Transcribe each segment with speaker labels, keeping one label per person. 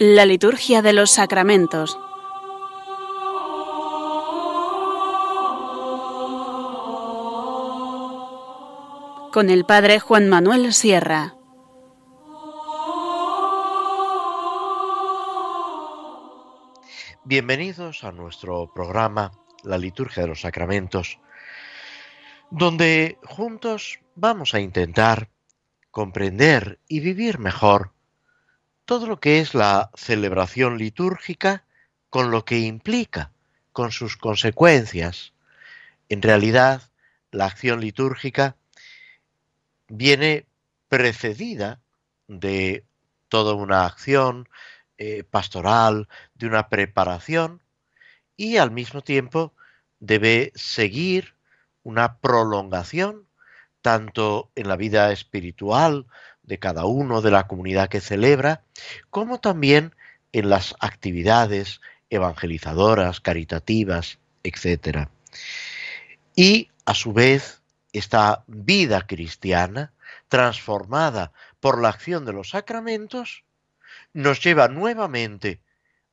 Speaker 1: La liturgia de los sacramentos. Con el Padre Juan Manuel Sierra.
Speaker 2: Bienvenidos a nuestro programa La liturgia de los sacramentos, donde juntos vamos a intentar comprender y vivir mejor todo lo que es la celebración litúrgica con lo que implica, con sus consecuencias. En realidad, la acción litúrgica viene precedida de toda una acción eh, pastoral, de una preparación, y al mismo tiempo debe seguir una prolongación tanto en la vida espiritual de cada uno de la comunidad que celebra, como también en las actividades evangelizadoras, caritativas, etc. Y a su vez, esta vida cristiana, transformada por la acción de los sacramentos, nos lleva nuevamente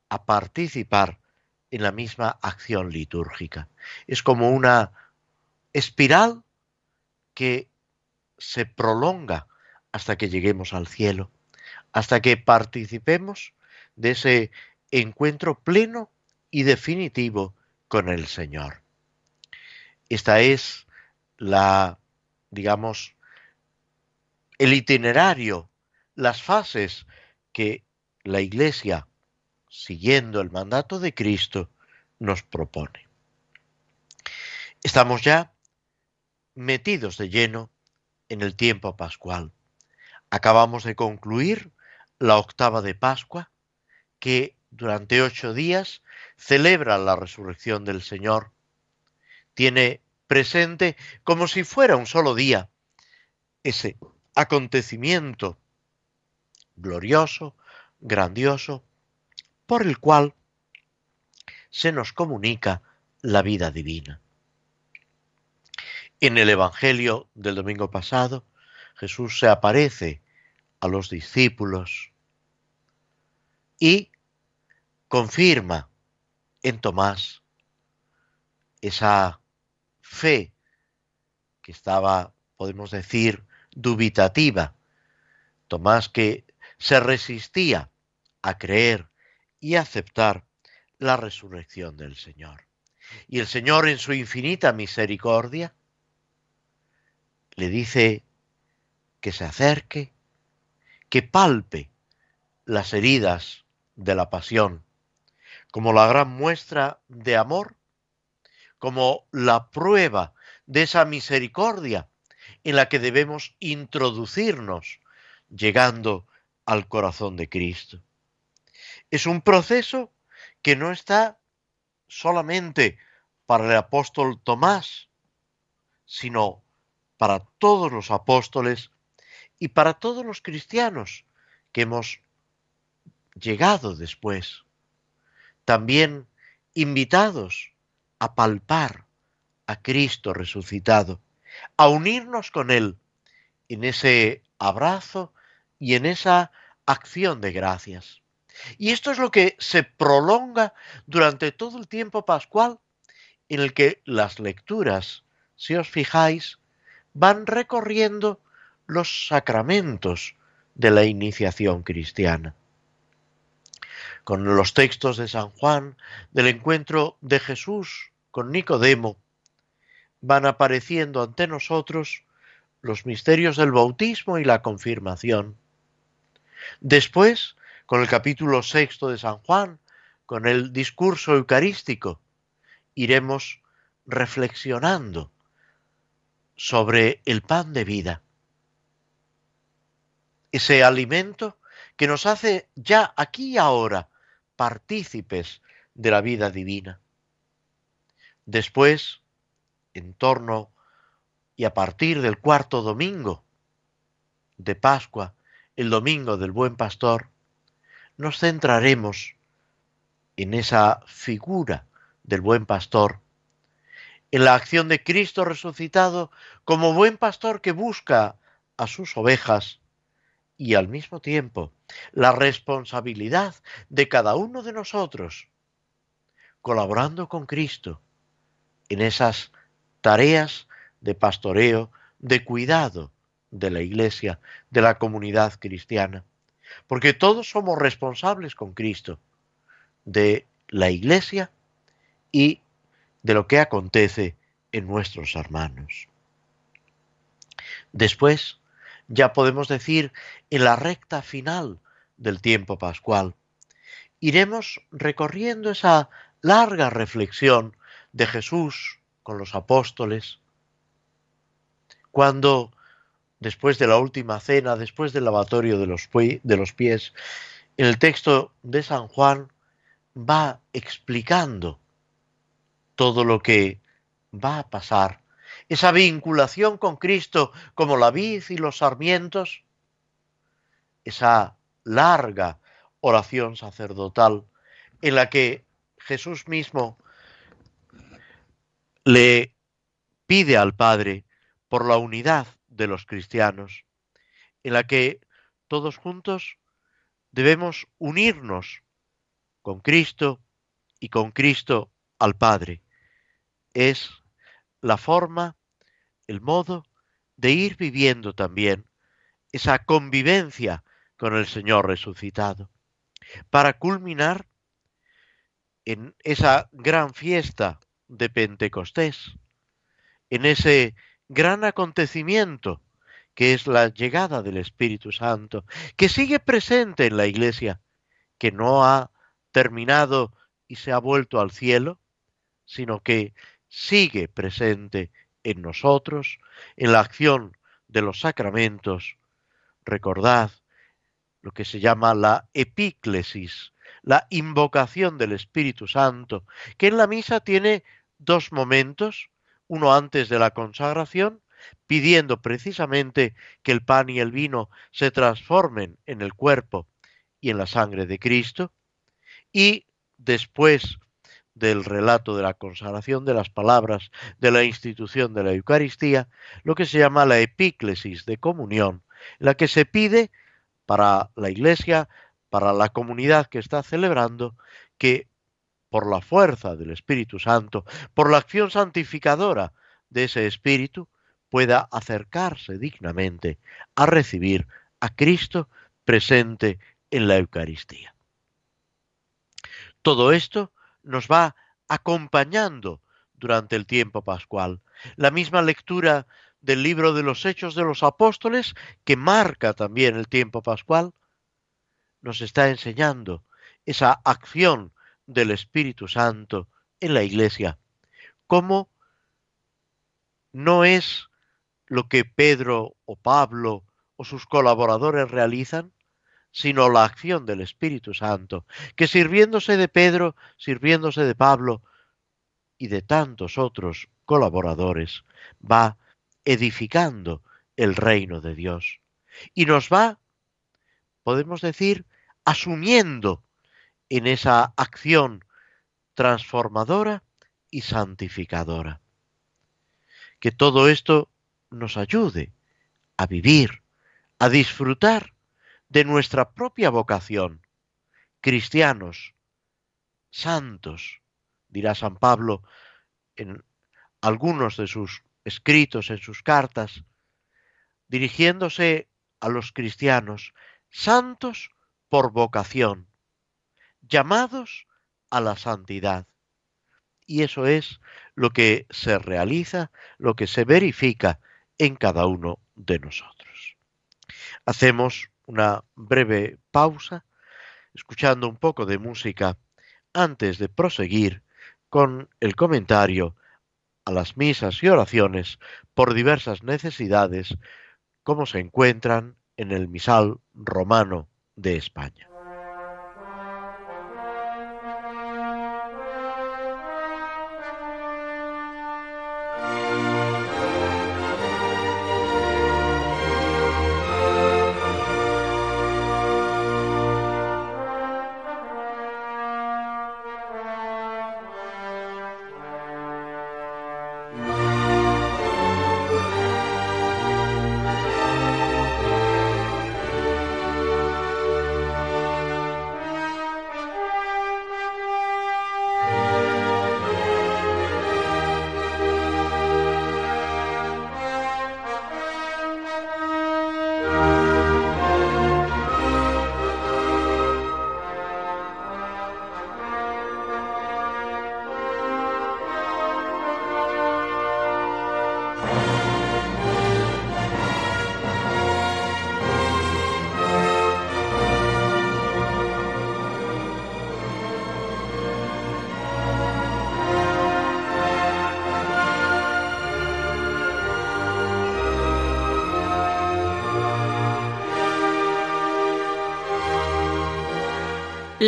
Speaker 2: a participar en la misma acción litúrgica. Es como una espiral que se prolonga hasta que lleguemos al cielo, hasta que participemos de ese encuentro pleno y definitivo con el Señor. Esta es la, digamos, el itinerario, las fases que la Iglesia, siguiendo el mandato de Cristo, nos propone. Estamos ya metidos de lleno en el tiempo pascual. Acabamos de concluir la octava de Pascua, que durante ocho días celebra la resurrección del Señor. Tiene presente como si fuera un solo día ese acontecimiento glorioso, grandioso, por el cual se nos comunica la vida divina. En el Evangelio del domingo pasado, Jesús se aparece a los discípulos y confirma en Tomás esa fe que estaba, podemos decir, dubitativa. Tomás que se resistía a creer y aceptar la resurrección del Señor. Y el Señor en su infinita misericordia le dice que se acerque, que palpe las heridas de la pasión, como la gran muestra de amor, como la prueba de esa misericordia en la que debemos introducirnos, llegando al corazón de Cristo. Es un proceso que no está solamente para el apóstol Tomás, sino para todos los apóstoles y para todos los cristianos que hemos llegado después, también invitados a palpar a Cristo resucitado, a unirnos con Él en ese abrazo y en esa acción de gracias. Y esto es lo que se prolonga durante todo el tiempo pascual en el que las lecturas, si os fijáis, van recorriendo los sacramentos de la iniciación cristiana. Con los textos de San Juan, del encuentro de Jesús con Nicodemo, van apareciendo ante nosotros los misterios del bautismo y la confirmación. Después, con el capítulo sexto de San Juan, con el discurso eucarístico, iremos reflexionando sobre el pan de vida, ese alimento que nos hace ya aquí y ahora partícipes de la vida divina. Después, en torno y a partir del cuarto domingo de Pascua, el domingo del buen pastor, nos centraremos en esa figura del buen pastor en la acción de Cristo resucitado como buen pastor que busca a sus ovejas y al mismo tiempo la responsabilidad de cada uno de nosotros, colaborando con Cristo en esas tareas de pastoreo, de cuidado de la iglesia, de la comunidad cristiana. Porque todos somos responsables con Cristo de la iglesia y de lo que acontece en nuestros hermanos. Después, ya podemos decir, en la recta final del tiempo pascual, iremos recorriendo esa larga reflexión de Jesús con los apóstoles, cuando después de la última cena, después del lavatorio de los, pies, el texto de San Juan va explicando todo lo que va a pasar, esa vinculación con Cristo como la vid y los sarmientos, esa larga oración sacerdotal en la que Jesús mismo le pide al Padre por la unidad de los cristianos, en la que todos juntos debemos unirnos con Cristo y con Cristo al Padre. Es la forma, el modo de ir viviendo también esa convivencia con el Señor resucitado, para culminar en esa gran fiesta de Pentecostés, en ese gran acontecimiento que es la llegada del Espíritu Santo, que sigue presente en la Iglesia, que no ha terminado y se ha vuelto al cielo, sino que sigue presente en nosotros, en la acción de los sacramentos. Recordad lo que se llama la epíclesis, la invocación del Espíritu Santo, que en la misa tiene dos momentos, uno antes de la consagración, pidiendo precisamente que el pan y el vino se transformen en el cuerpo y en la sangre de Cristo, y después del relato de la consagración de las palabras de la institución de la Eucaristía, lo que se llama la epíclesis de comunión, en la que se pide para la Iglesia, para la comunidad que está celebrando, que por la fuerza del Espíritu Santo, por la acción santificadora de ese Espíritu, pueda acercarse dignamente a recibir a Cristo presente en la Eucaristía. Todo esto nos va acompañando durante el tiempo pascual. La misma lectura del libro de los Hechos de los Apóstoles, que marca también el tiempo pascual, nos está enseñando esa acción del Espíritu Santo en la Iglesia, cómo no es lo que Pedro o Pablo o sus colaboradores realizan, sino la acción del Espíritu Santo, que sirviéndose de Pedro, sirviéndose de Pablo y de tantos otros colaboradores, va edificando el reino de Dios. Y nos va, podemos decir, asumiendo en esa acción transformadora y santificadora. Que todo esto nos ayude a vivir, a disfrutar de nuestra propia vocación, cristianos, santos, dirá San Pablo en algunos de sus escritos, en sus cartas, dirigiéndose a los cristianos, santos por vocación, llamados a la santidad. Y eso es lo que se realiza, lo que se verifica en cada uno de nosotros. Hacemos una breve pausa, escuchando un poco de música, antes de proseguir con el comentario a las misas y oraciones por diversas necesidades, como se encuentran en el misal romano de España.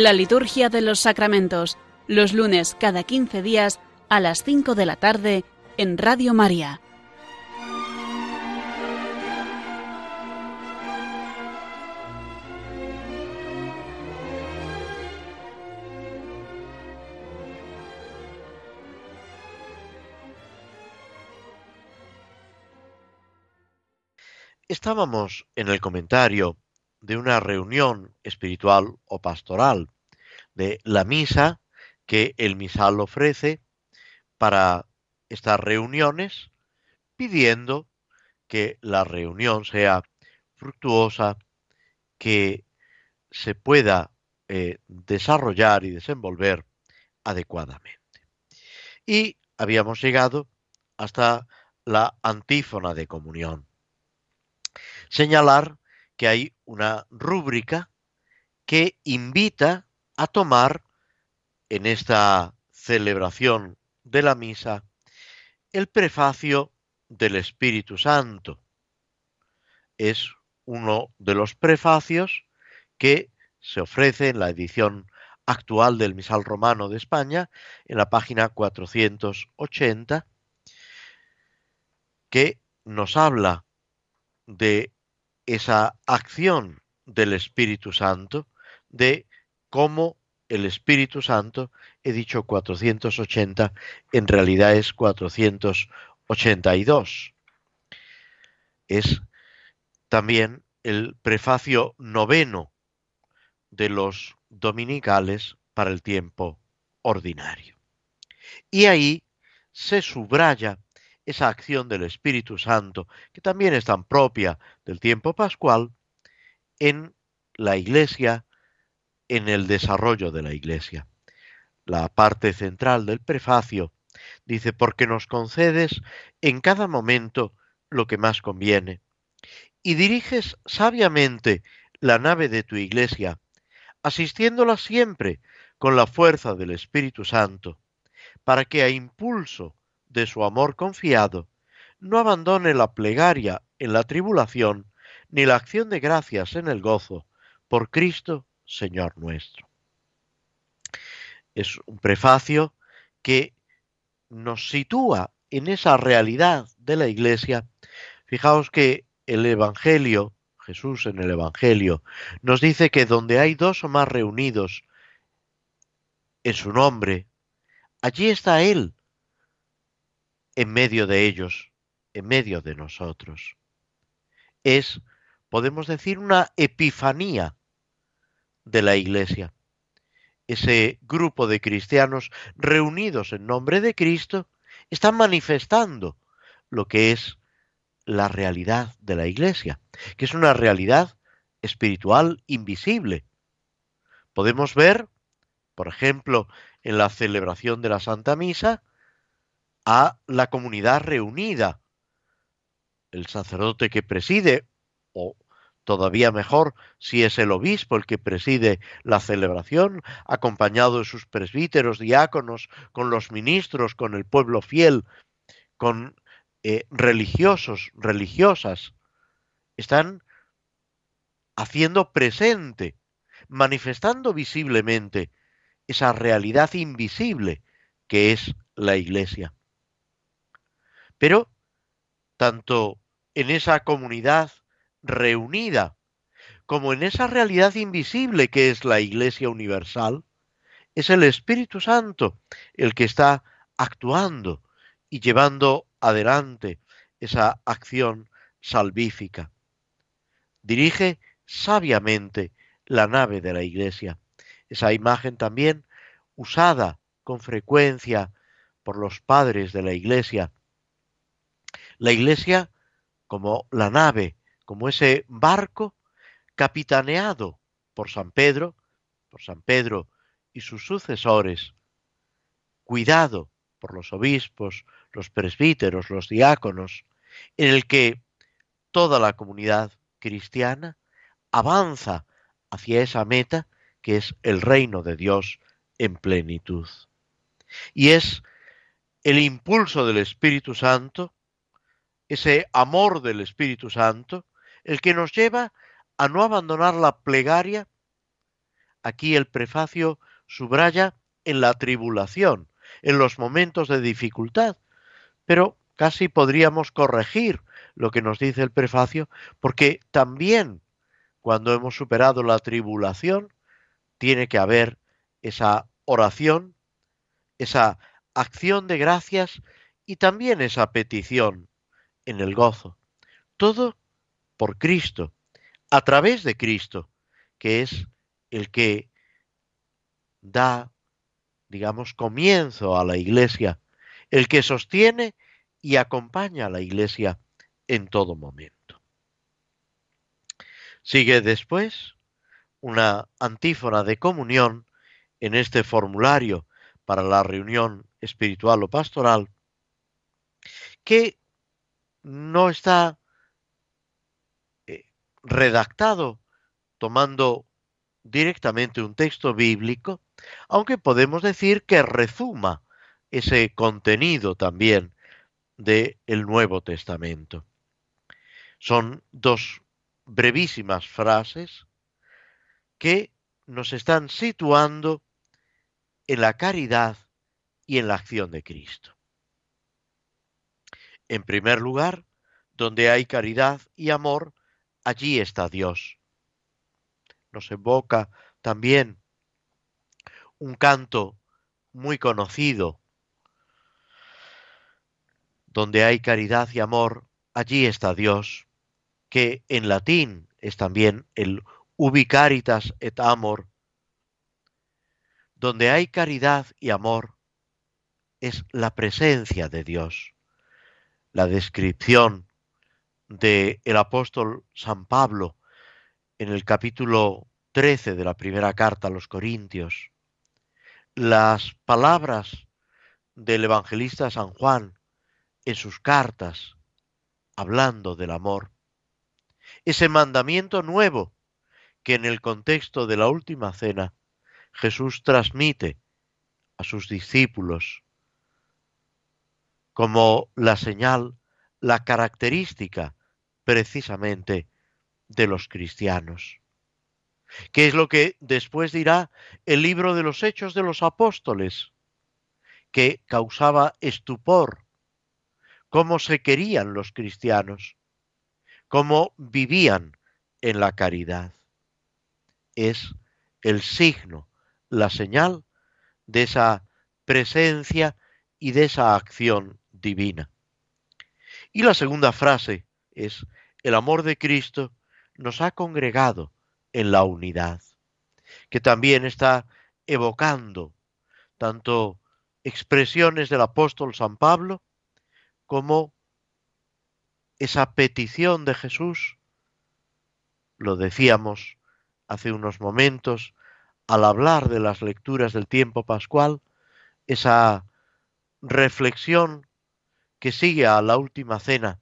Speaker 1: La liturgia de los sacramentos, los lunes cada 15 días a las 5 de la tarde en Radio María.
Speaker 2: Estábamos en el comentario de una reunión espiritual o pastoral, de la misa que el misal ofrece para estas reuniones, pidiendo que la reunión sea fructuosa, que se pueda eh, desarrollar y desenvolver adecuadamente. Y habíamos llegado hasta la antífona de comunión. Señalar que hay una rúbrica que invita a tomar en esta celebración de la misa el prefacio del Espíritu Santo. Es uno de los prefacios que se ofrece en la edición actual del Misal Romano de España, en la página 480, que nos habla de esa acción del Espíritu Santo, de cómo el Espíritu Santo, he dicho 480, en realidad es 482. Es también el prefacio noveno de los dominicales para el tiempo ordinario. Y ahí se subraya esa acción del Espíritu Santo, que también es tan propia del tiempo pascual, en la iglesia, en el desarrollo de la iglesia. La parte central del prefacio dice, porque nos concedes en cada momento lo que más conviene, y diriges sabiamente la nave de tu iglesia, asistiéndola siempre con la fuerza del Espíritu Santo, para que a impulso de su amor confiado, no abandone la plegaria en la tribulación, ni la acción de gracias en el gozo, por Cristo, Señor nuestro. Es un prefacio que nos sitúa en esa realidad de la Iglesia. Fijaos que el Evangelio, Jesús en el Evangelio, nos dice que donde hay dos o más reunidos en su nombre, allí está Él en medio de ellos, en medio de nosotros. Es, podemos decir, una epifanía de la Iglesia. Ese grupo de cristianos reunidos en nombre de Cristo están manifestando lo que es la realidad de la Iglesia, que es una realidad espiritual invisible. Podemos ver, por ejemplo, en la celebración de la Santa Misa, a la comunidad reunida. El sacerdote que preside, o todavía mejor, si es el obispo el que preside la celebración, acompañado de sus presbíteros, diáconos, con los ministros, con el pueblo fiel, con eh, religiosos, religiosas, están haciendo presente, manifestando visiblemente esa realidad invisible que es la iglesia. Pero tanto en esa comunidad reunida como en esa realidad invisible que es la Iglesia Universal, es el Espíritu Santo el que está actuando y llevando adelante esa acción salvífica. Dirige sabiamente la nave de la Iglesia. Esa imagen también usada con frecuencia por los padres de la Iglesia la iglesia como la nave, como ese barco capitaneado por San Pedro, por San Pedro y sus sucesores, cuidado por los obispos, los presbíteros, los diáconos, en el que toda la comunidad cristiana avanza hacia esa meta que es el reino de Dios en plenitud. Y es el impulso del Espíritu Santo ese amor del Espíritu Santo, el que nos lleva a no abandonar la plegaria, aquí el prefacio subraya en la tribulación, en los momentos de dificultad, pero casi podríamos corregir lo que nos dice el prefacio, porque también cuando hemos superado la tribulación, tiene que haber esa oración, esa acción de gracias y también esa petición en el gozo. Todo por Cristo, a través de Cristo, que es el que da, digamos, comienzo a la iglesia, el que sostiene y acompaña a la iglesia en todo momento. Sigue después una antífona de comunión en este formulario para la reunión espiritual o pastoral que no está eh, redactado tomando directamente un texto bíblico, aunque podemos decir que rezuma ese contenido también del Nuevo Testamento. Son dos brevísimas frases que nos están situando en la caridad y en la acción de Cristo. En primer lugar, donde hay caridad y amor, allí está Dios. Nos evoca también un canto muy conocido, donde hay caridad y amor, allí está Dios, que en latín es también el ubicaritas et amor, donde hay caridad y amor, es la presencia de Dios. La descripción del el apóstol San Pablo en el capítulo 13 de la primera carta a los Corintios, las palabras del evangelista San Juan en sus cartas, hablando del amor, ese mandamiento nuevo que en el contexto de la última cena Jesús transmite a sus discípulos como la señal, la característica precisamente de los cristianos. ¿Qué es lo que después dirá el libro de los Hechos de los Apóstoles? Que causaba estupor, cómo se querían los cristianos, cómo vivían en la caridad es el signo, la señal de esa presencia y de esa acción divina. Y la segunda frase es, el amor de Cristo nos ha congregado en la unidad, que también está evocando tanto expresiones del apóstol San Pablo como esa petición de Jesús, lo decíamos hace unos momentos al hablar de las lecturas del tiempo pascual, esa reflexión que sigue a la última cena,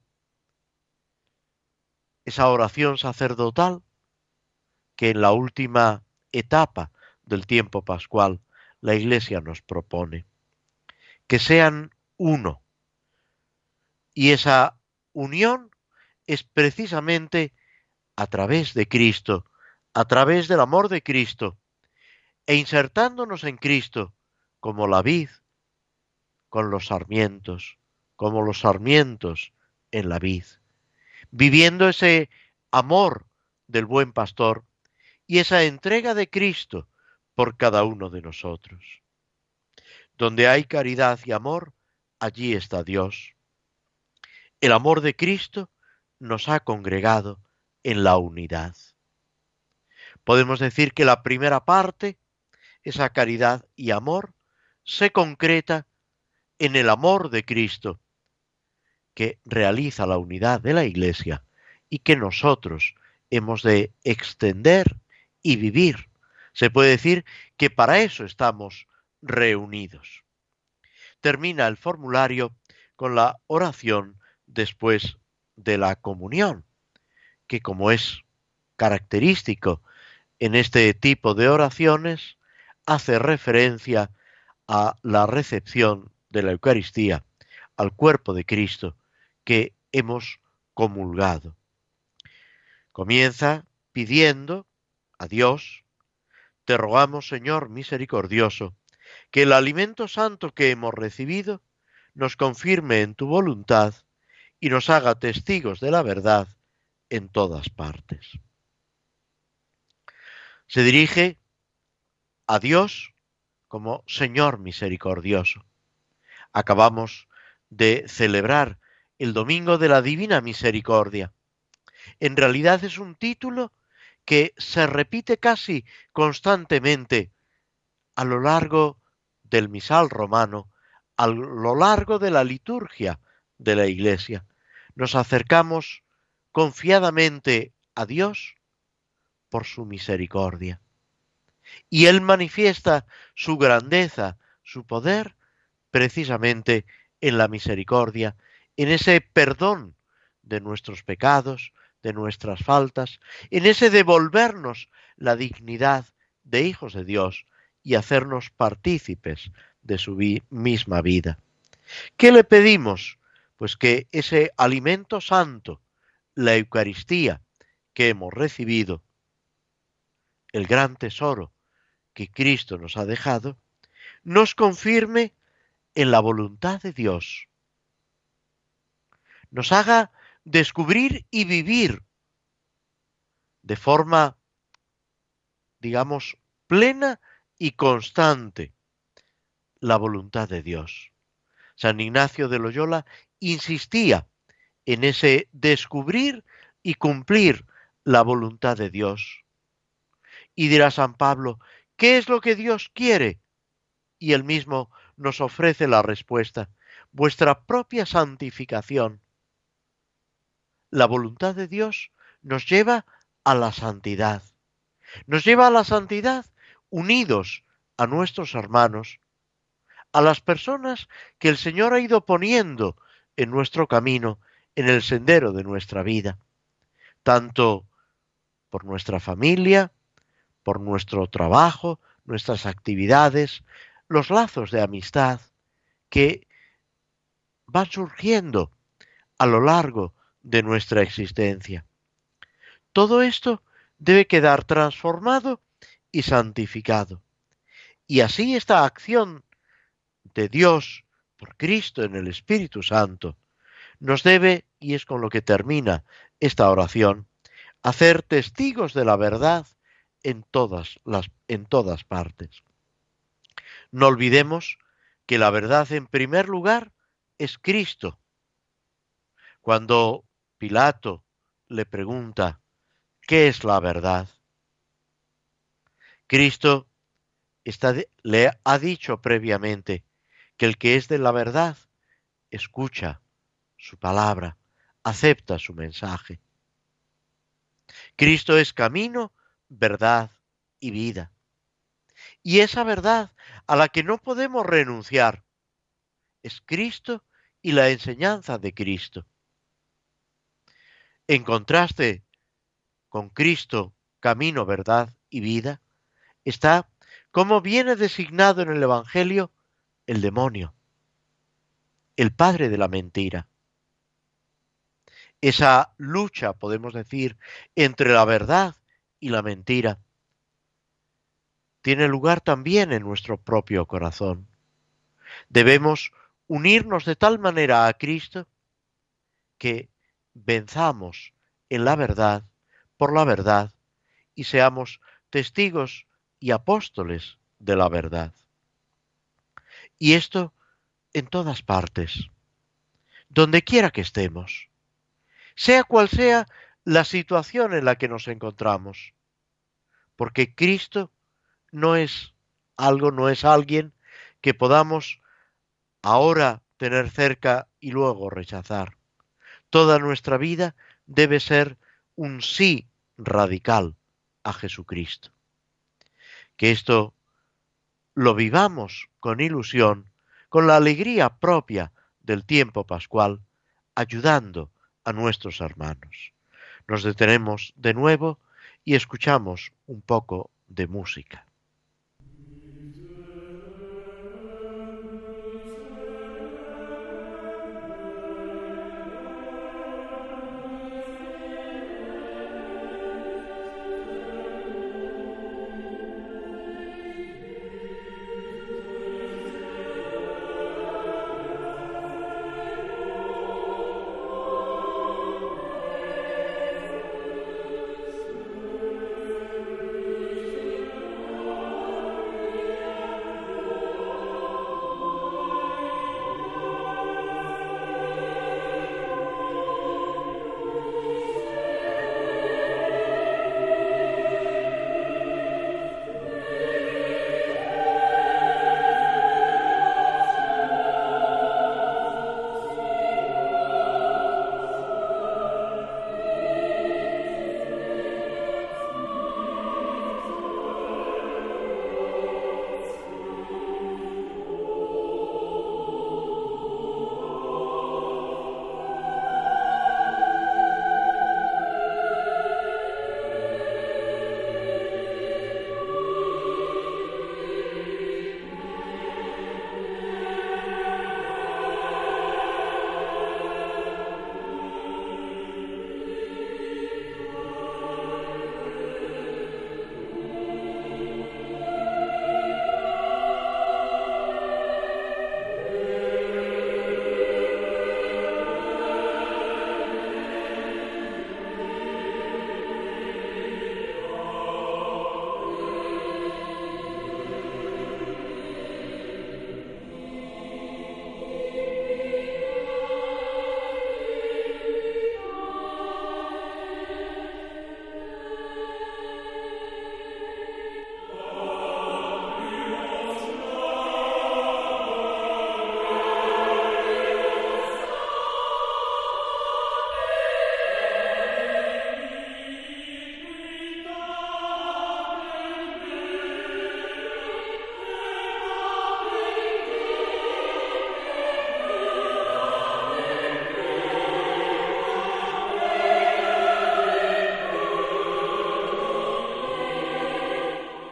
Speaker 2: esa oración sacerdotal que en la última etapa del tiempo pascual la Iglesia nos propone. Que sean uno. Y esa unión es precisamente a través de Cristo, a través del amor de Cristo e insertándonos en Cristo como la vid con los sarmientos, como los sarmientos en la vid, viviendo ese amor del buen pastor y esa entrega de Cristo por cada uno de nosotros. Donde hay caridad y amor, allí está Dios. El amor de Cristo nos ha congregado en la unidad. Podemos decir que la primera parte, esa caridad y amor, se concreta en el amor de Cristo, que realiza la unidad de la Iglesia y que nosotros hemos de extender y vivir. Se puede decir que para eso estamos reunidos. Termina el formulario con la oración después de la comunión, que como es característico en este tipo de oraciones hace referencia a la recepción de la Eucaristía, al cuerpo de Cristo que hemos comulgado. Comienza pidiendo a Dios Te rogamos, Señor misericordioso, que el alimento santo que hemos recibido nos confirme en tu voluntad y nos haga testigos de la verdad en todas partes. Se dirige a Dios como Señor misericordioso. Acabamos de celebrar el Domingo de la Divina Misericordia. En realidad es un título que se repite casi constantemente a lo largo del misal romano, a lo largo de la liturgia de la Iglesia. Nos acercamos confiadamente a Dios por su misericordia. Y Él manifiesta su grandeza, su poder, precisamente en la misericordia, en ese perdón de nuestros pecados, de nuestras faltas, en ese devolvernos la dignidad de hijos de Dios y hacernos partícipes de su misma vida. ¿Qué le pedimos? Pues que ese alimento santo, la Eucaristía que hemos recibido, el gran tesoro que Cristo nos ha dejado, nos confirme en la voluntad de Dios, nos haga descubrir y vivir de forma, digamos, plena y constante la voluntad de Dios. San Ignacio de Loyola insistía en ese descubrir y cumplir la voluntad de Dios. Y dirá San Pablo, ¿qué es lo que Dios quiere? Y él mismo nos ofrece la respuesta, vuestra propia santificación. La voluntad de Dios nos lleva a la santidad. Nos lleva a la santidad unidos a nuestros hermanos, a las personas que el Señor ha ido poniendo en nuestro camino, en el sendero de nuestra vida, tanto por nuestra familia, por nuestro trabajo, nuestras actividades, los lazos de amistad que van surgiendo a lo largo de nuestra existencia. Todo esto debe quedar transformado y santificado. Y así esta acción de Dios por Cristo en el Espíritu Santo nos debe, y es con lo que termina esta oración, hacer testigos de la verdad en todas las en todas partes. No olvidemos que la verdad en primer lugar es Cristo. Cuando Pilato le pregunta, ¿qué es la verdad? Cristo le ha dicho previamente que el que es de la verdad escucha su palabra, acepta su mensaje. Cristo es camino, verdad y vida. Y esa verdad a la que no podemos renunciar es Cristo y la enseñanza de Cristo. En contraste con Cristo, camino, verdad y vida, está como viene designado en el Evangelio el demonio, el padre de la mentira. Esa lucha, podemos decir, entre la verdad y la mentira, tiene lugar también en nuestro propio corazón. Debemos unirnos de tal manera a Cristo que venzamos en la verdad, por la verdad, y seamos testigos y apóstoles de la verdad. Y esto en todas partes, donde quiera que estemos, sea cual sea la situación en la que nos encontramos, porque Cristo no es algo, no es alguien que podamos ahora tener cerca y luego rechazar. Toda nuestra vida debe ser un sí radical a Jesucristo. Que esto lo vivamos con ilusión, con la alegría propia del tiempo pascual, ayudando a nuestros hermanos. Nos detenemos de nuevo y escuchamos un poco de música.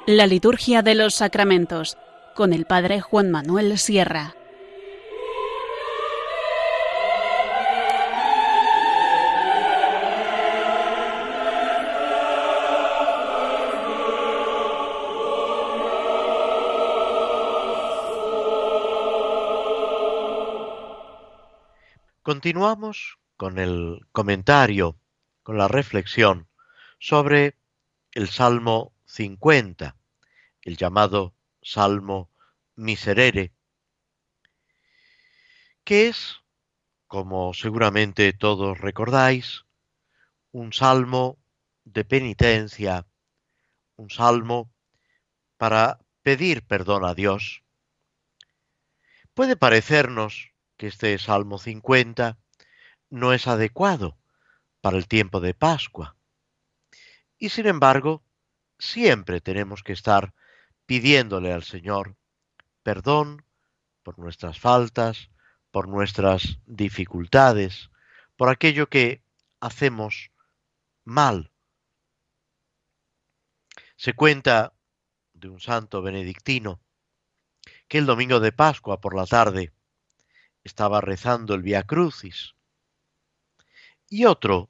Speaker 1: La liturgia de los sacramentos con el Padre Juan Manuel Sierra.
Speaker 2: Continuamos con el comentario, con la reflexión sobre el Salmo 50, el llamado Salmo Miserere, que es, como seguramente todos recordáis, un salmo de penitencia, un salmo para pedir perdón a Dios. Puede parecernos que este Salmo 50 no es adecuado para el tiempo de Pascua. Y sin embargo, siempre tenemos que estar pidiéndole al Señor perdón por nuestras faltas, por nuestras dificultades, por aquello que hacemos mal. Se cuenta de un santo benedictino que el domingo de Pascua por la tarde estaba rezando el Via Crucis. Y otro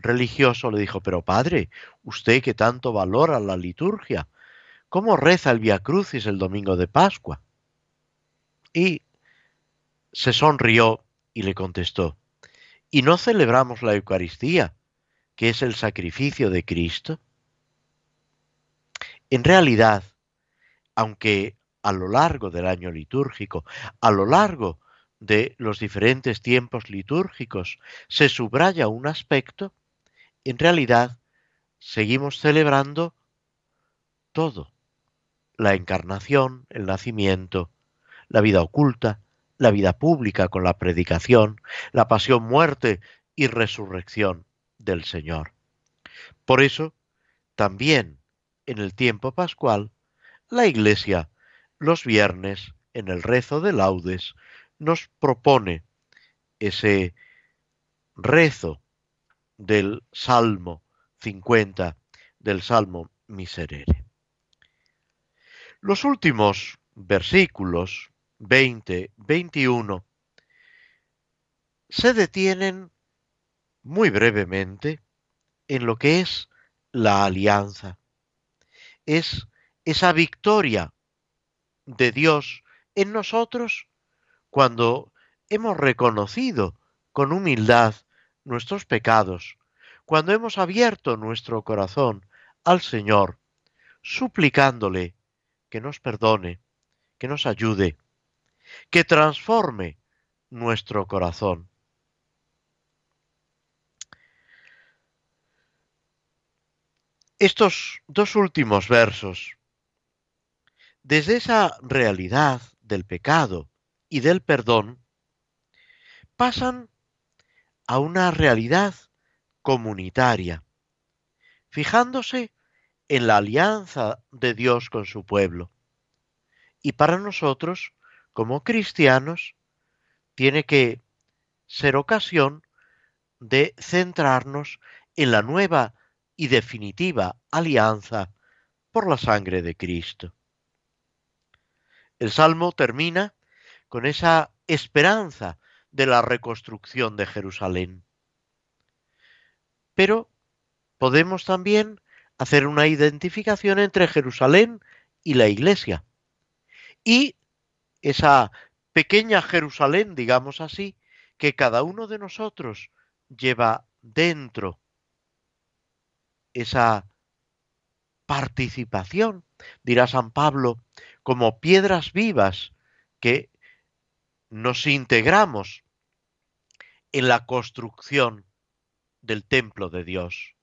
Speaker 2: religioso le dijo, pero padre, usted que tanto valora la liturgia, ¿cómo reza el Via Crucis el domingo de Pascua? Y se sonrió y le contestó, ¿y no celebramos la Eucaristía, que es el sacrificio de Cristo? En realidad, aunque a lo largo del año litúrgico, a lo largo de los diferentes tiempos litúrgicos se subraya un aspecto, en realidad seguimos celebrando todo. La encarnación, el nacimiento, la vida oculta, la vida pública con la predicación, la pasión, muerte y resurrección del Señor. Por eso, también en el tiempo pascual, la Iglesia los viernes en el rezo de laudes nos propone ese rezo del Salmo 50, del Salmo Miserere. Los últimos versículos 20, 21 se detienen muy brevemente en lo que es la alianza. Es esa victoria de Dios en nosotros cuando hemos reconocido con humildad nuestros pecados, cuando hemos abierto nuestro corazón al Señor, suplicándole que nos perdone, que nos ayude, que transforme nuestro corazón. Estos dos últimos versos, desde esa realidad del pecado y del perdón pasan a una realidad comunitaria, fijándose en la alianza de Dios con su pueblo. Y para nosotros, como cristianos, tiene que ser ocasión de centrarnos en la nueva y definitiva alianza por la sangre de Cristo. El Salmo termina con esa esperanza de la reconstrucción de Jerusalén. Pero podemos también hacer una identificación entre Jerusalén y la iglesia. Y esa pequeña Jerusalén, digamos así, que cada uno de nosotros lleva dentro esa participación, dirá San Pablo, como piedras vivas que nos integramos en la construcción del templo de Dios.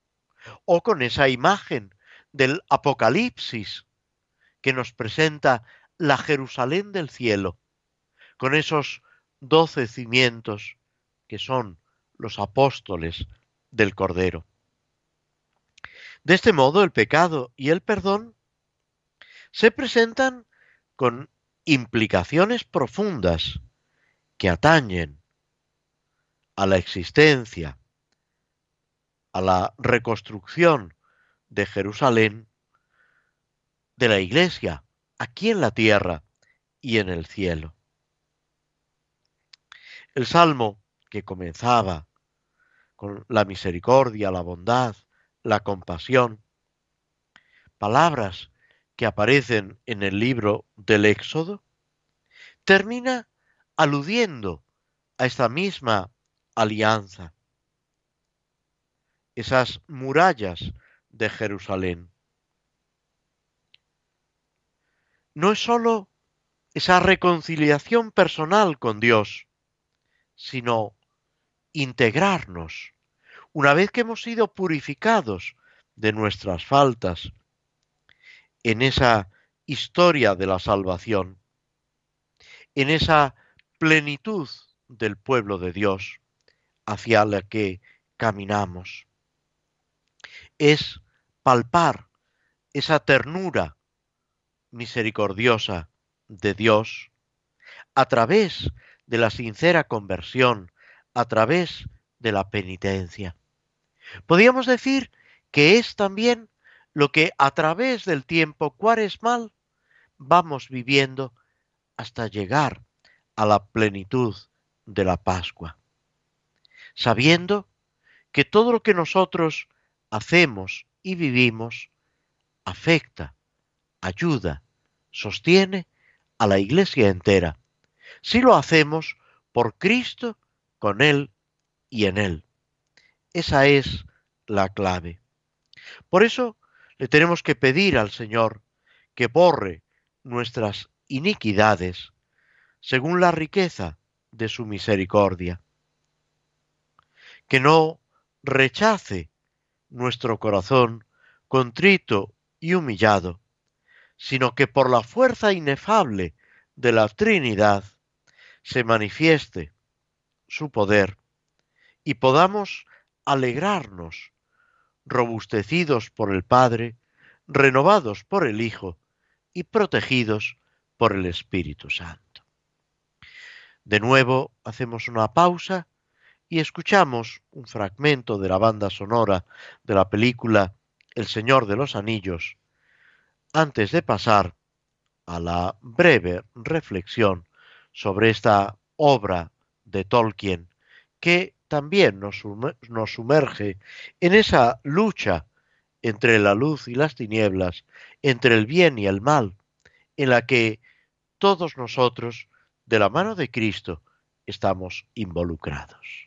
Speaker 2: O con esa imagen del Apocalipsis que nos presenta la Jerusalén del cielo, con esos doce cimientos que son los apóstoles del Cordero. De este modo el pecado y el perdón se presentan con implicaciones profundas que atañen a la existencia, a la reconstrucción de Jerusalén, de la Iglesia aquí en la tierra y en el cielo. El salmo que comenzaba con la misericordia, la bondad, la compasión, palabras que aparecen en el libro del Éxodo, termina aludiendo a esta misma alianza, esas murallas de Jerusalén. No es sólo esa reconciliación personal con Dios, sino integrarnos, una vez que hemos sido purificados de nuestras faltas, en esa historia de la salvación, en esa plenitud del pueblo de Dios hacia la que caminamos. Es palpar esa ternura misericordiosa de Dios a través de la sincera conversión, a través de la penitencia. Podríamos decir que es también lo que a través del tiempo cuaresmal vamos viviendo hasta llegar a la plenitud de la Pascua, sabiendo que todo lo que nosotros hacemos y vivimos afecta, ayuda, sostiene a la Iglesia entera, si lo hacemos por Cristo, con Él y en Él. Esa es la clave. Por eso le tenemos que pedir al Señor que borre nuestras iniquidades según la riqueza de su misericordia. Que no rechace nuestro corazón contrito y humillado, sino que por la fuerza inefable de la Trinidad se manifieste su poder y podamos alegrarnos, robustecidos por el Padre, renovados por el Hijo y protegidos por el Espíritu Santo. De nuevo hacemos una pausa y escuchamos un fragmento de la banda sonora de la película El Señor de los Anillos, antes de pasar a la breve reflexión sobre esta obra de Tolkien que también nos, sumerge en esa lucha entre la luz y las tinieblas, entre el bien y el mal, en la que todos nosotros, de la mano de Cristo, estamos involucrados.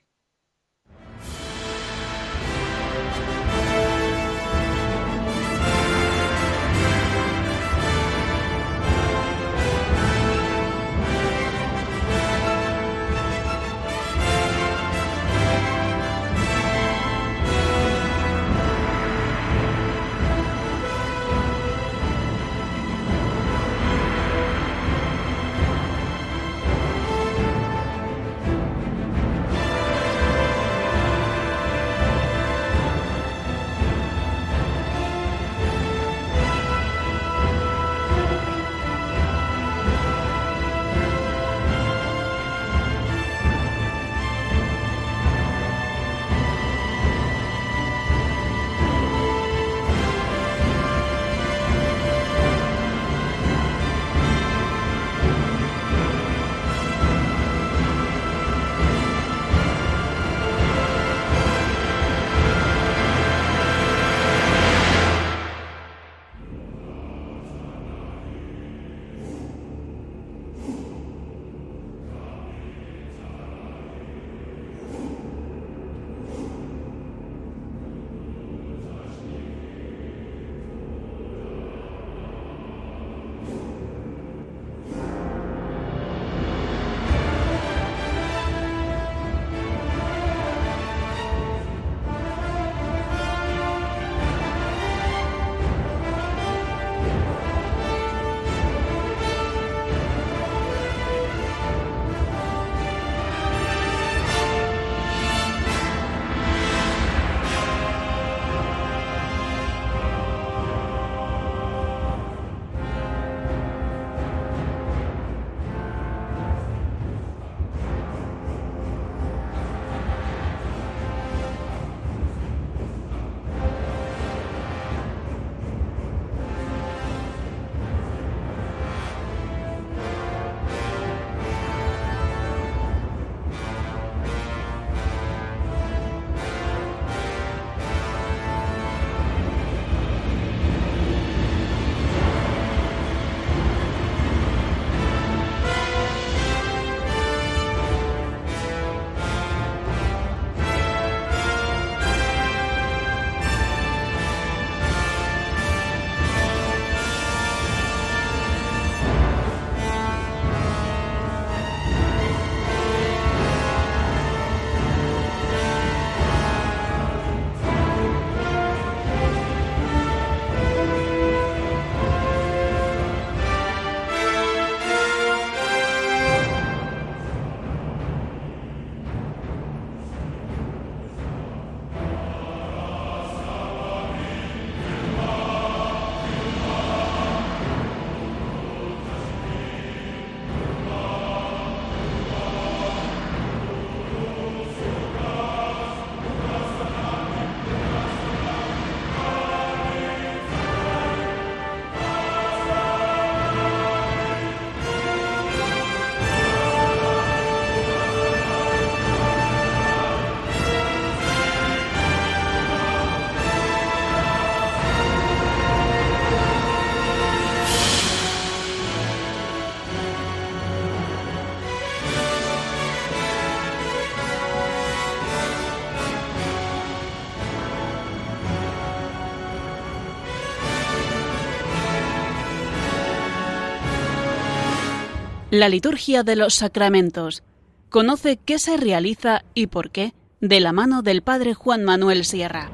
Speaker 1: La liturgia de los sacramentos. Conoce qué se realiza y por qué de la mano del Padre Juan Manuel Sierra.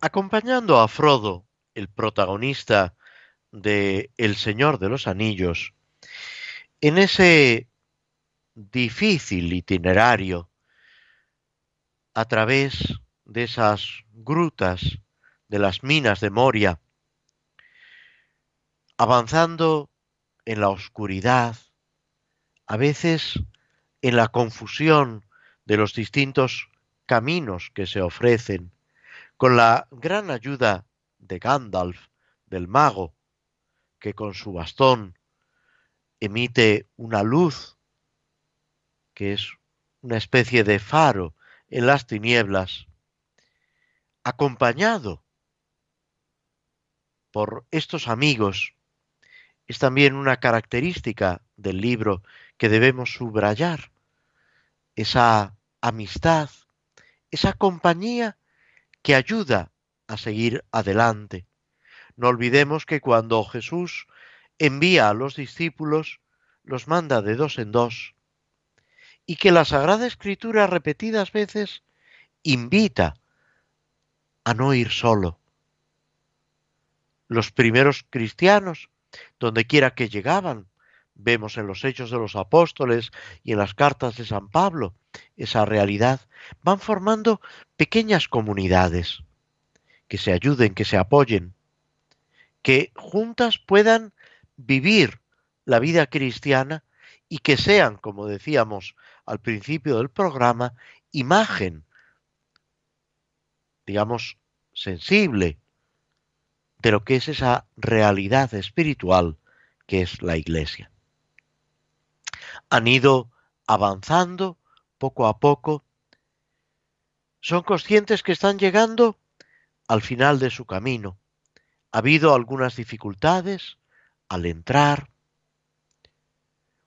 Speaker 2: Acompañando a Frodo, el protagonista de El Señor de los Anillos, en ese difícil itinerario a través de esas grutas de las minas de Moria, avanzando en la oscuridad, a veces en la confusión de los distintos caminos que se ofrecen, con la gran ayuda de Gandalf, del mago, que con su bastón emite una luz que es una especie de faro en las tinieblas, acompañado por estos amigos, es también una característica del libro que debemos subrayar, esa amistad, esa compañía que ayuda a seguir adelante. No olvidemos que cuando Jesús envía a los discípulos, los manda de dos en dos, y que la Sagrada Escritura repetidas veces invita a no ir solo. Los primeros cristianos, donde quiera que llegaban, vemos en los hechos de los apóstoles y en las cartas de San Pablo esa realidad, van formando pequeñas comunidades que se ayuden, que se apoyen, que juntas puedan vivir la vida cristiana y que sean, como decíamos al principio del programa, imagen, digamos, sensible de lo que es esa realidad espiritual que es la Iglesia. Han ido avanzando poco a poco, son conscientes que están llegando al final de su camino. Ha habido algunas dificultades al entrar.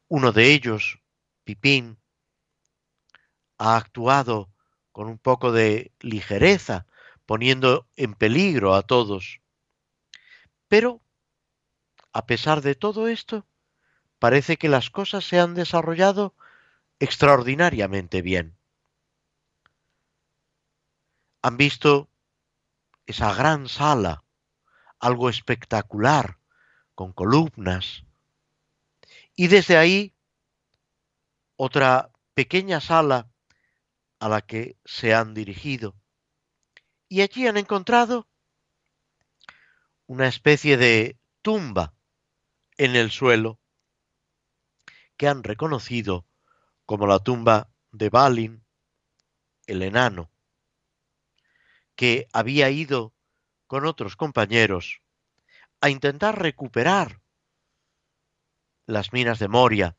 Speaker 2: Uno de ellos, Pipín, ha actuado con un poco de ligereza, poniendo en peligro a todos. Pero, a pesar de todo esto, parece que las cosas se han desarrollado extraordinariamente bien. Han visto esa gran sala, algo espectacular, con columnas, y desde ahí otra pequeña sala a la que se han dirigido. Y allí han encontrado una especie de tumba en el suelo que han reconocido como la tumba de Balin, el enano, que había ido con otros compañeros a intentar recuperar las minas de Moria,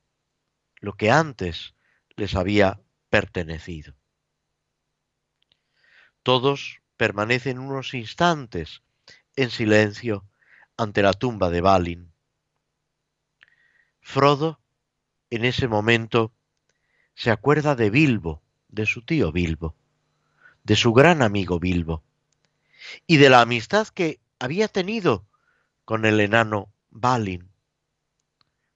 Speaker 2: lo que antes les había pertenecido. Todos permanecen unos instantes en silencio ante la tumba de Balin. Frodo, en ese momento, se acuerda de Bilbo, de su tío Bilbo, de su gran amigo Bilbo, y de la amistad que había tenido con el enano Balin,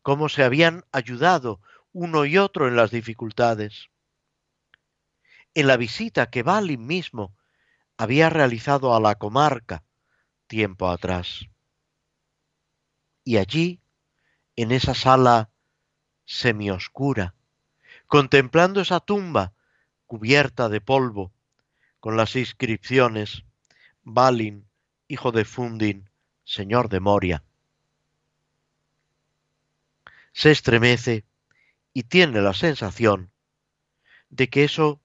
Speaker 2: cómo se habían ayudado uno y otro en las dificultades. En la visita que Balin mismo había realizado a la comarca tiempo atrás. Y allí, en esa sala semioscura, contemplando esa tumba cubierta de polvo, con las inscripciones Balin, hijo de Fundin, señor de Moria. Se estremece y tiene la sensación de que eso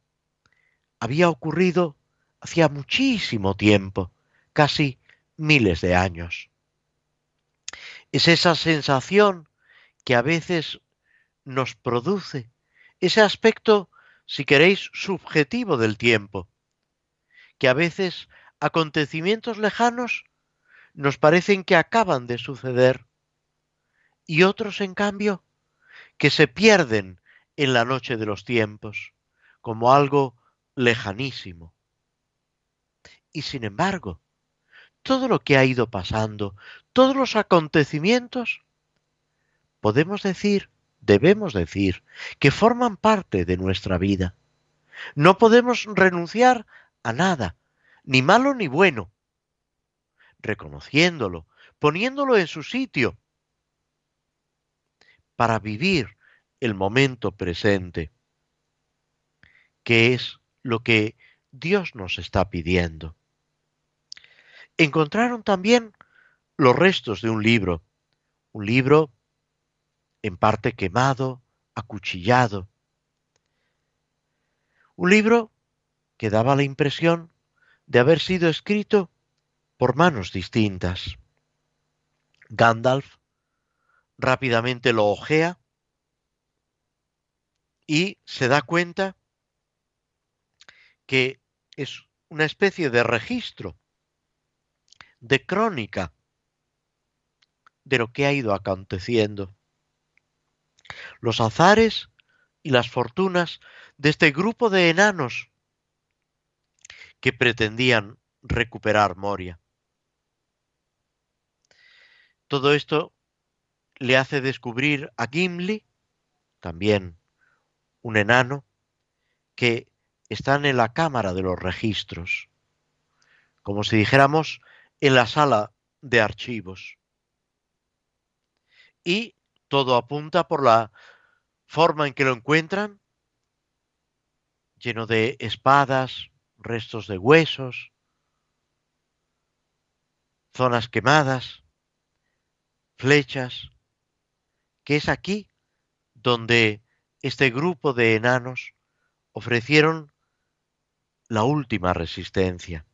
Speaker 2: había ocurrido hacía muchísimo tiempo, casi miles de años. Es esa sensación que a veces nos produce ese aspecto, si queréis, subjetivo del tiempo, que a veces acontecimientos lejanos nos parecen que acaban de suceder y otros, en cambio, que se pierden en la noche de los tiempos, como algo lejanísimo. Y sin embargo, todo lo que ha ido pasando, todos los acontecimientos, podemos decir, debemos decir, que forman parte de nuestra vida. No podemos renunciar a nada, ni malo ni bueno, reconociéndolo, poniéndolo en su sitio, para vivir el momento presente, que es lo que Dios nos está pidiendo. Encontraron también los restos de un libro, un libro en parte quemado, acuchillado, un libro que daba la impresión de haber sido escrito por manos distintas. Gandalf rápidamente lo ojea y se da cuenta que es una especie de registro, de crónica de lo que ha ido aconteciendo. Los azares y las fortunas de este grupo de enanos que pretendían recuperar Moria. Todo esto le hace descubrir a Gimli, también un enano, que están en la cámara de los registros, como si dijéramos en la sala de archivos. Y todo apunta por la forma en que lo encuentran, lleno de espadas, restos de huesos, zonas quemadas, flechas, que es aquí donde este grupo de enanos ofrecieron la última resistencia.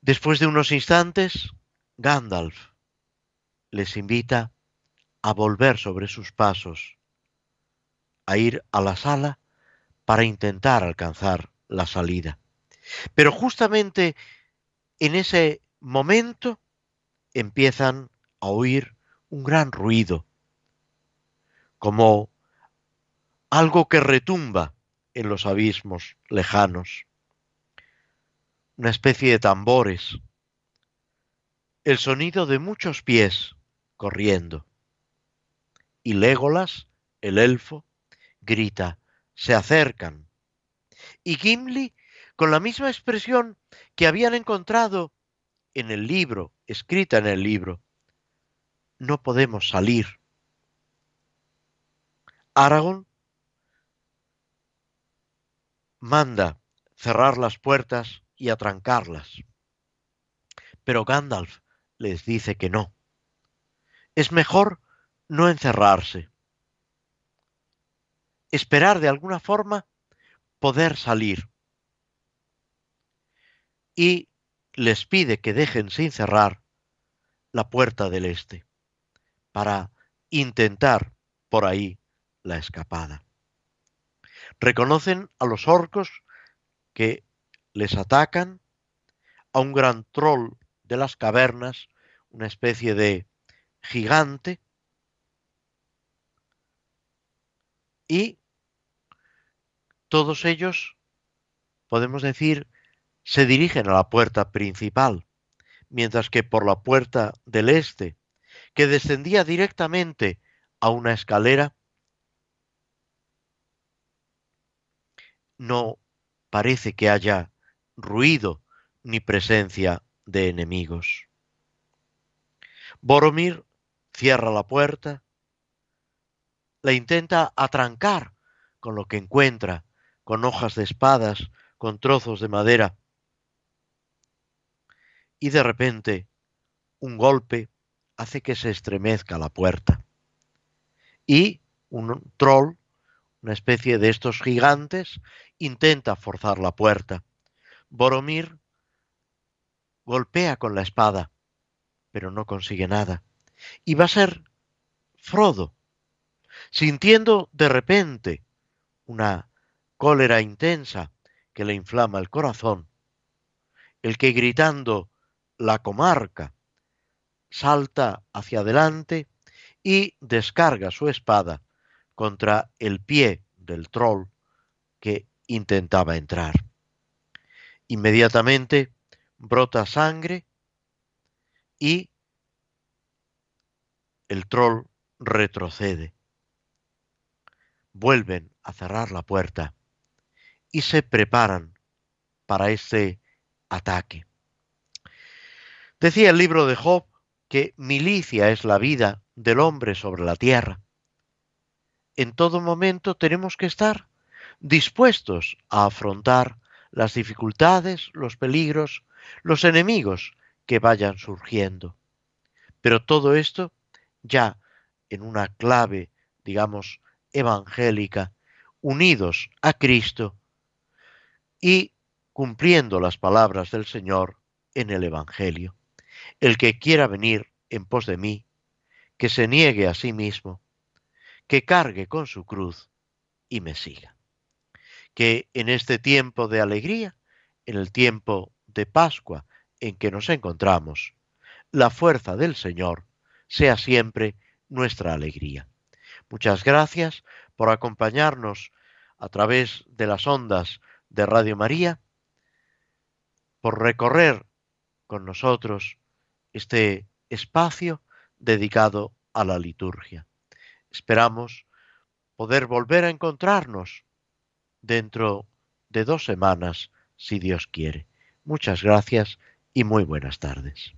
Speaker 2: Después de unos instantes, Gandalf les invita a volver sobre sus pasos, a ir a la sala para intentar alcanzar la salida. Pero justamente en ese momento empiezan a oír un gran ruido, como algo que retumba en los abismos lejanos, una especie de tambores, el sonido de muchos pies corriendo. Y Légolas, el elfo, grita, se acercan. Y Gimli, con la misma expresión que habían encontrado en el libro, escrita en el libro, no podemos salir. Aragón manda cerrar las puertas y atrancarlas. Pero Gandalf les dice que no. Es mejor no encerrarse. Esperar de alguna forma poder salir. Y les pide que dejen sin cerrar la puerta del este para intentar por ahí la escapada. Reconocen a los orcos que les atacan, a un gran troll de las cavernas, una especie de gigante, y todos ellos, podemos decir, se dirigen a la puerta principal, mientras que por la puerta del este, que descendía directamente a una escalera, no parece que haya ruido ni presencia de enemigos. Boromir cierra la puerta, la intenta atrancar con lo que encuentra, con hojas de espadas, con trozos de madera, y de repente un golpe hace que se estremezca la puerta. Y un troll, una especie de estos gigantes, intenta forzar la puerta. Boromir golpea con la espada, pero no consigue nada. Y va a ser Frodo, sintiendo de repente una cólera intensa que le inflama el corazón, el que gritando la comarca salta hacia adelante y descarga su espada contra el pie del troll que intentaba entrar. Inmediatamente brota sangre y el troll retrocede. Vuelven a cerrar la puerta y se preparan para este ataque. Decía el libro de Job que milicia es la vida del hombre sobre la tierra. En todo momento tenemos que estar dispuestos a afrontar las dificultades, los peligros, los enemigos que vayan surgiendo. Pero todo esto ya en una clave, digamos, evangélica, unidos a Cristo y cumpliendo las palabras del Señor en el Evangelio. El que quiera venir en pos de mí, que se niegue a sí mismo, que cargue con su cruz y me siga. Que en este tiempo de alegría, en el tiempo de Pascua en que nos encontramos, la fuerza del Señor sea siempre nuestra alegría. Muchas gracias por acompañarnos a través de las ondas de Radio María, por recorrer con nosotros este espacio dedicado a la liturgia. Esperamos poder volver a encontrarnos dentro de dos semanas, si Dios quiere. Muchas gracias y muy buenas tardes.